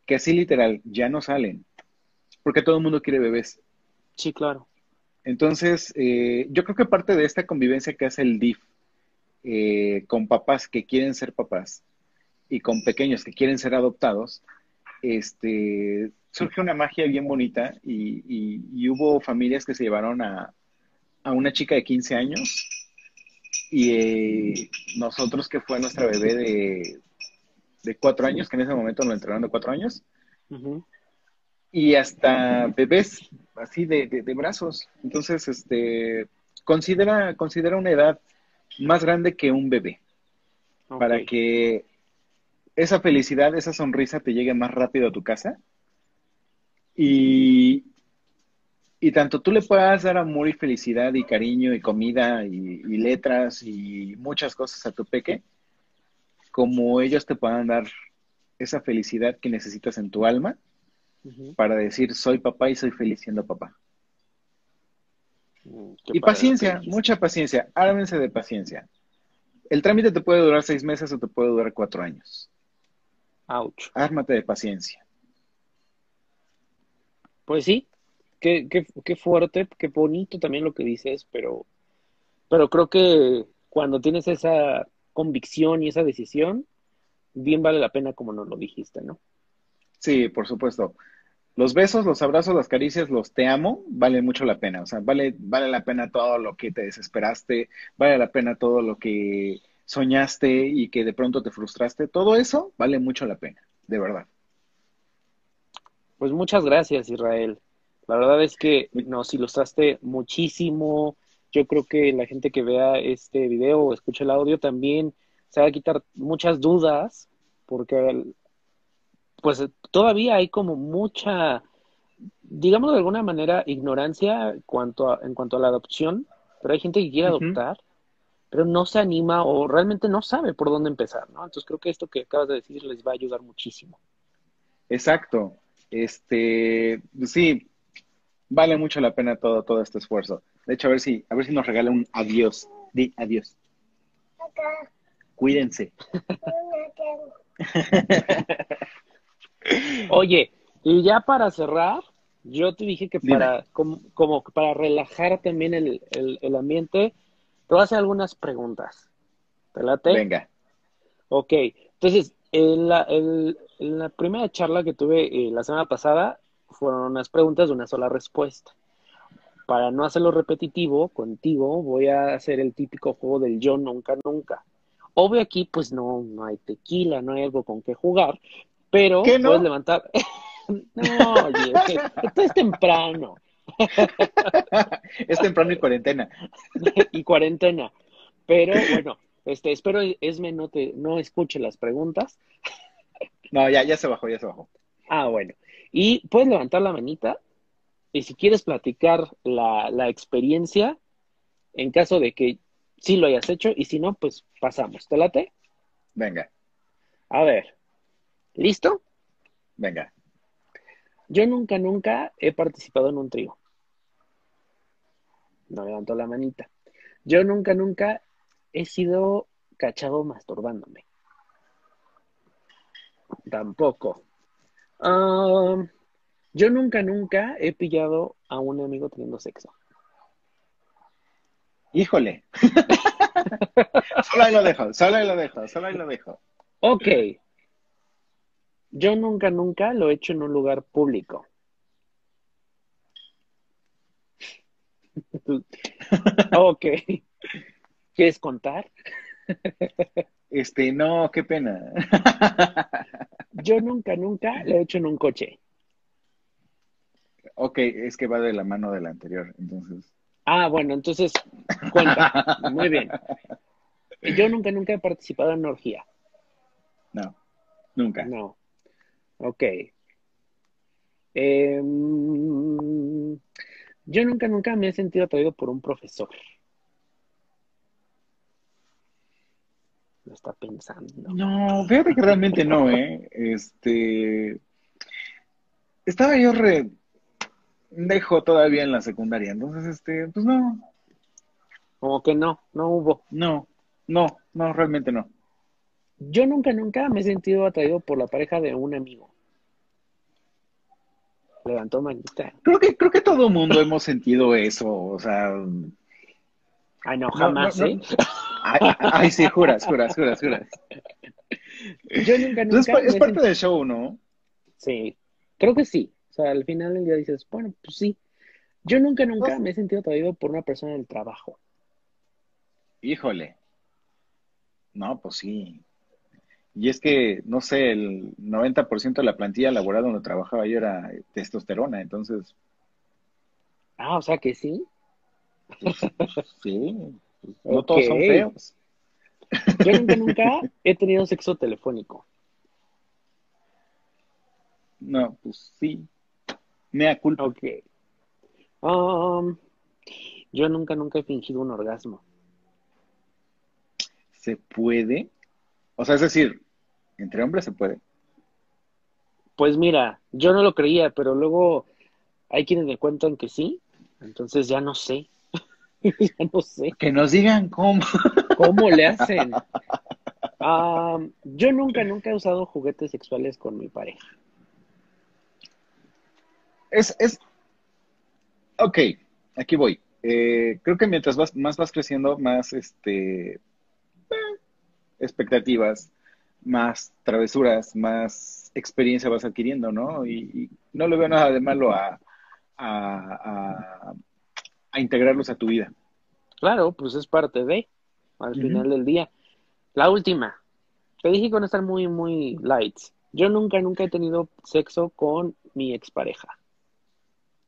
que así literal ya no salen, porque todo el mundo quiere bebés. Sí, claro. Entonces, eh, yo creo que parte de esta convivencia que hace el DIF eh, con papás que quieren ser papás y con pequeños que quieren ser adoptados, este, surge una magia bien bonita y, hubo familias que se llevaron a, una chica de 15 años y eh, nosotros que fue nuestra bebé de, de cuatro años, que en ese momento nos entrenaron de cuatro años, y hasta bebés así de, de, brazos. Entonces, este, considera, considera una edad más grande que un bebé, para que esa felicidad, esa sonrisa te llegue más rápido a tu casa. Y, y tanto tú le puedas dar amor y felicidad y cariño y comida y, letras y muchas cosas a tu peque, como ellos te puedan dar esa felicidad que necesitas en tu alma para decir soy papá y soy feliz siendo papá. Mm, y paciencia, mucha paciencia, ármense de paciencia. El trámite te puede durar seis meses o te puede durar cuatro años. Ouch. Ármate de paciencia. Pues sí, qué, qué, qué, fuerte, qué bonito también lo que dices, pero, pero creo que cuando tienes esa convicción y esa decisión, bien vale la pena como nos lo dijiste, ¿no? Sí, por supuesto. Los besos, los abrazos, las caricias, los te amo, vale mucho la pena. O sea, vale, vale la pena todo lo que te desesperaste, vale la pena todo lo que soñaste y que de pronto te frustraste. Todo eso vale mucho la pena, de verdad. Pues muchas gracias, Israel. La verdad es que nos ilustraste muchísimo. Yo creo que la gente que vea este video o escuche el audio también se va a quitar muchas dudas, porque pues todavía hay como mucha, digamos de alguna manera, ignorancia en cuanto a, en cuanto a la adopción, pero hay gente que quiere adoptar, pero no se anima o realmente no sabe por dónde empezar, ¿no? Entonces creo que esto que acabas de decir les va a ayudar muchísimo. Exacto. Este, sí, vale mucho la pena todo, todo este esfuerzo. De hecho, a ver si, a ver si nos regala un adiós. Di adiós. Cuídense. Oye, y ya para cerrar, yo te dije que para, como, para relajar también el, el, ambiente, te voy a hacer algunas preguntas. ¿Te late? Venga. Ok, entonces, en la, en la primera charla que tuve eh, la semana pasada, fueron unas preguntas de una sola respuesta. Para no hacerlo repetitivo contigo, voy a hacer el típico juego del yo nunca, nunca. Obvio aquí, pues no, no hay tequila, no hay algo con que jugar, pero puedes levantar. no, oye, esto es temprano. es temprano y cuarentena. y cuarentena. Pero bueno, este, espero Esme no te, no escuche las preguntas. no, ya, ya se bajó, ya se bajó. Ah, bueno. Y puedes levantar la manita y si quieres platicar la, la experiencia, en caso de que sí lo hayas hecho, y si no, pues pasamos. ¿Te late? Venga. A ver, ¿Listo? Venga. Yo nunca, nunca he participado en un trío. No levanto la manita. Yo nunca, nunca he sido cachado masturbándome. Tampoco. Um, yo nunca, nunca he pillado a un amigo teniendo sexo. Híjole. solo ahí lo dejo, solo ahí lo dejo, solo ahí lo dejo. Ok, yo nunca, nunca lo he hecho en un lugar público. ok. ¿Quieres contar? Este, no, qué pena. Yo nunca, nunca lo he hecho en un coche. Ok, es que va de la mano de la anterior, entonces. Ah, bueno, entonces cuenta. Muy bien. Yo nunca, nunca he participado en orgía. No, nunca. No. Ok. Em, yo nunca, nunca me he sentido atraído por un profesor. Lo está pensando. No, fíjate que realmente no, ¿eh? Este. Estaba yo re. Dejo todavía en la secundaria, entonces, este, pues no, Como que no, no hubo. no, no, no, realmente no. Yo nunca, nunca me he sentido atraído por la pareja de un amigo. Levantó manita. Creo que, creo que todo mundo hemos sentido eso, o sea. Ay, no, no, jamás, no, ¿eh? no. Ay, ay, sí, juras, juras, juras, juras. Yo nunca, Entonces, nunca. es me he parte del show, ¿no? Sí, creo que sí. O sea, al final del día dices, bueno, pues sí. Yo nunca, nunca me he sentido atraído por una persona del trabajo. Híjole. No, pues sí. Y es que, no sé, el 90% de la plantilla laboral donde trabajaba yo era testosterona, entonces, Ah, o sea que sí. sí, no todos son feos. Yo nunca, nunca he tenido sexo telefónico. No, pues sí. Mea culpa. Ok. Um, yo nunca, nunca he fingido un orgasmo. ¿Se puede? O sea, es decir, entre hombres se puede. Pues mira, yo no lo creía, pero luego hay quienes me cuentan que sí, entonces ya no sé. ya no sé. Que nos digan cómo. ¿Cómo le hacen? Yo nunca, nunca he usado juguetes sexuales con mi pareja. Es, es, ok, aquí voy. Eh, creo que mientras vas, más vas creciendo, más este, eh, expectativas, más travesuras, más experiencia vas adquiriendo, ¿no? Y, y no le veo nada de malo a, a, a, a integrarlos a tu vida. Claro, pues es parte de, al final del día. La última. Te dije con estar muy, muy lights. Yo nunca, nunca he tenido sexo con mi expareja.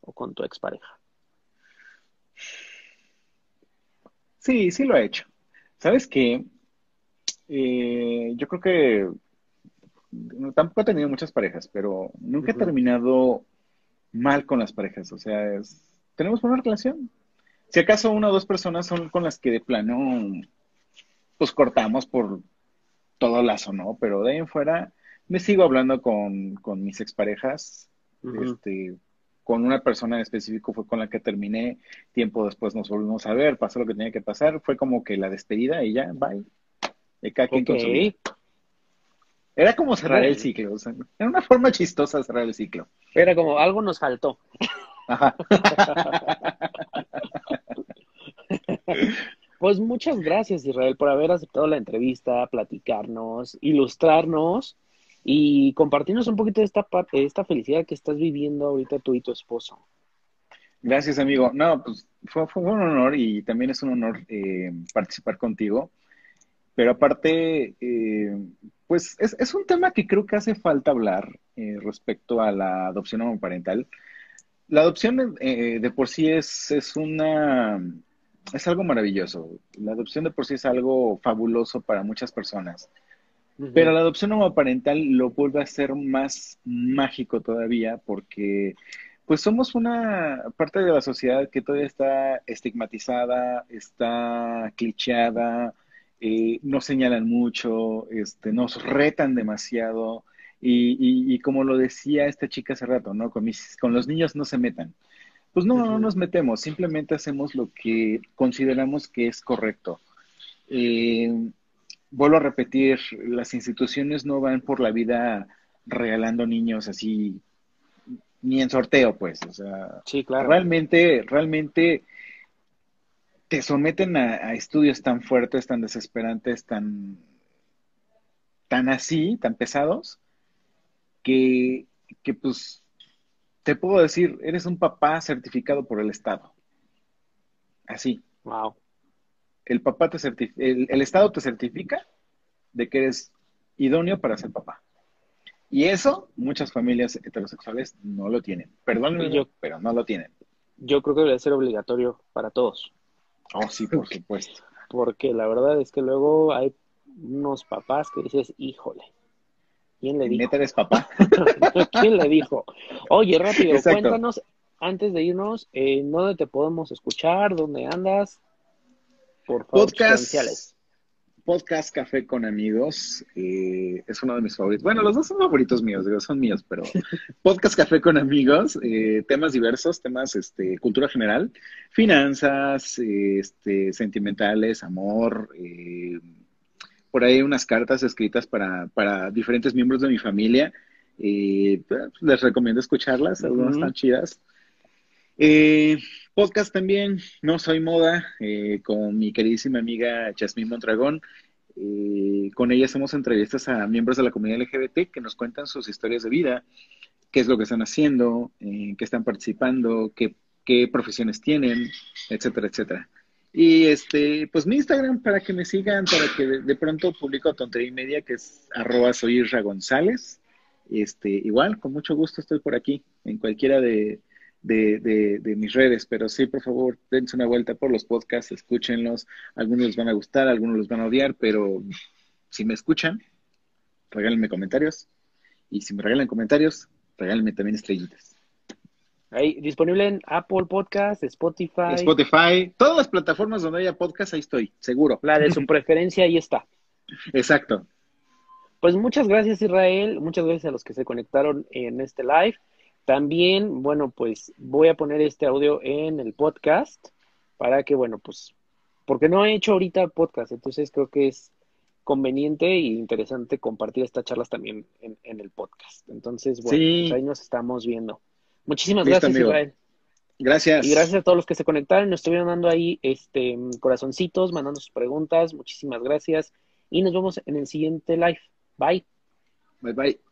O con tu expareja. Sí, sí lo he hecho. ¿Sabes qué? Eh, yo creo que tampoco he tenido muchas parejas, pero nunca he terminado mal con las parejas. O sea, es- tenemos buena relación. Si acaso una o dos personas son con las que de plano, pues cortamos por todo lazo, ¿no? Pero de ahí en fuera me sigo hablando con, con mis exparejas. Este, con una persona en específico fue con la que terminé. Tiempo después nos volvimos a ver, pasó lo que tenía que pasar. Fue como que la despedida y ya, bye. De cada quien. Era como cerrar el ciclo. o sea, era una forma chistosa cerrar el ciclo. Era como algo nos faltó. Ajá. Pues muchas gracias, Israel, por haber aceptado la entrevista, platicarnos, ilustrarnos y compartirnos un poquito de esta parte, de esta felicidad que estás viviendo ahorita tú y tu esposo. Gracias, amigo. No, pues fue, fue un honor y también es un honor eh, participar contigo. Pero aparte, eh, pues es, es un tema que creo que hace falta hablar eh, respecto a la adopción homoparental. La adopción eh, de por sí es, es una, es algo maravilloso. La adopción de por sí es algo fabuloso para muchas personas. Pero la adopción homoparental lo vuelve a ser más mágico todavía porque pues somos una parte de la sociedad que todavía está estigmatizada, está clicheada, eh, nos señalan mucho, este, nos retan demasiado y, y- y como lo decía esta chica hace rato, ¿no? Con, mis- con los niños no se metan. Pues no, no nos metemos, simplemente hacemos lo que consideramos que es correcto. Eh, vuelvo a repetir, las instituciones no van por la vida regalando niños así, ni en sorteo, pues. O sea, Sí, claro. realmente, realmente te someten a, a estudios tan fuertes, tan desesperantes, tan, tan así, tan pesados, que, que pues te puedo decir, eres un papá certificado por el Estado. Así. Wow. El papá te el, el Estado te certifica de que eres idóneo para ser papá. Y eso muchas familias heterosexuales no lo tienen. Perdónenme, Yo- pero no lo tienen. Yo creo que debe ser obligatorio para todos, Oh, sí, por supuesto. porque la verdad es que luego hay unos papás que dices, híjole, ¿Quién le dijo? Neta eres papá. ¿Quién le dijo? Oye, rápido, cuéntanos, antes de irnos, eh, ¿dónde te podemos escuchar? ¿Dónde andas? Por favor, podcast, podcast Café con Amigos eh, es uno de mis favoritos. Bueno, los dos son favoritos míos, digo, son míos, pero Podcast Café con Amigos, eh, temas diversos, temas, este, cultura general, finanzas, este, sentimentales, amor, eh, por ahí unas cartas escritas para, para diferentes miembros de mi familia. Eh, les recomiendo escucharlas, algunas están chidas. Eh, podcast también, No Soy Moda, eh, con mi queridísima amiga Jasmine Mondragón. con ella hacemos entrevistas a miembros de la comunidad LGBT que nos cuentan sus historias de vida, qué es lo que están haciendo, qué están participando, qué, qué profesiones tienen, etcétera, etcétera. Y este, pues mi Instagram para que me sigan, para que de, pronto publico tontería y media, que es arroba soy González. Este, igual, con mucho gusto estoy por aquí, en cualquiera de, de, de, mis redes, pero sí, por favor, dense una vuelta por los podcasts, escúchenlos, algunos les van a gustar, algunos los van a odiar, pero si me escuchan, regálenme comentarios, y si me regalan comentarios, regálenme también estrellitas. Ahí, disponible en Apple Podcast, Spotify. Spotify, todas las plataformas donde haya podcast, ahí estoy, seguro. La de su preferencia, ahí está. Exacto. Pues muchas gracias, Israel. Muchas gracias a los que se conectaron en este live. También, bueno, pues voy a poner este audio en el podcast para que, bueno, pues, porque no he hecho ahorita podcast, entonces creo que es conveniente e interesante compartir estas charlas también en, el podcast. Entonces, bueno, pues ahí nos estamos viendo. Muchísimas gracias, Israel. Gracias. Y gracias a todos los que se conectaron, nos estuvieron dando ahí este corazoncitos, mandando sus preguntas. Muchísimas gracias. Y nos vemos en el siguiente live. Bye. Bye bye.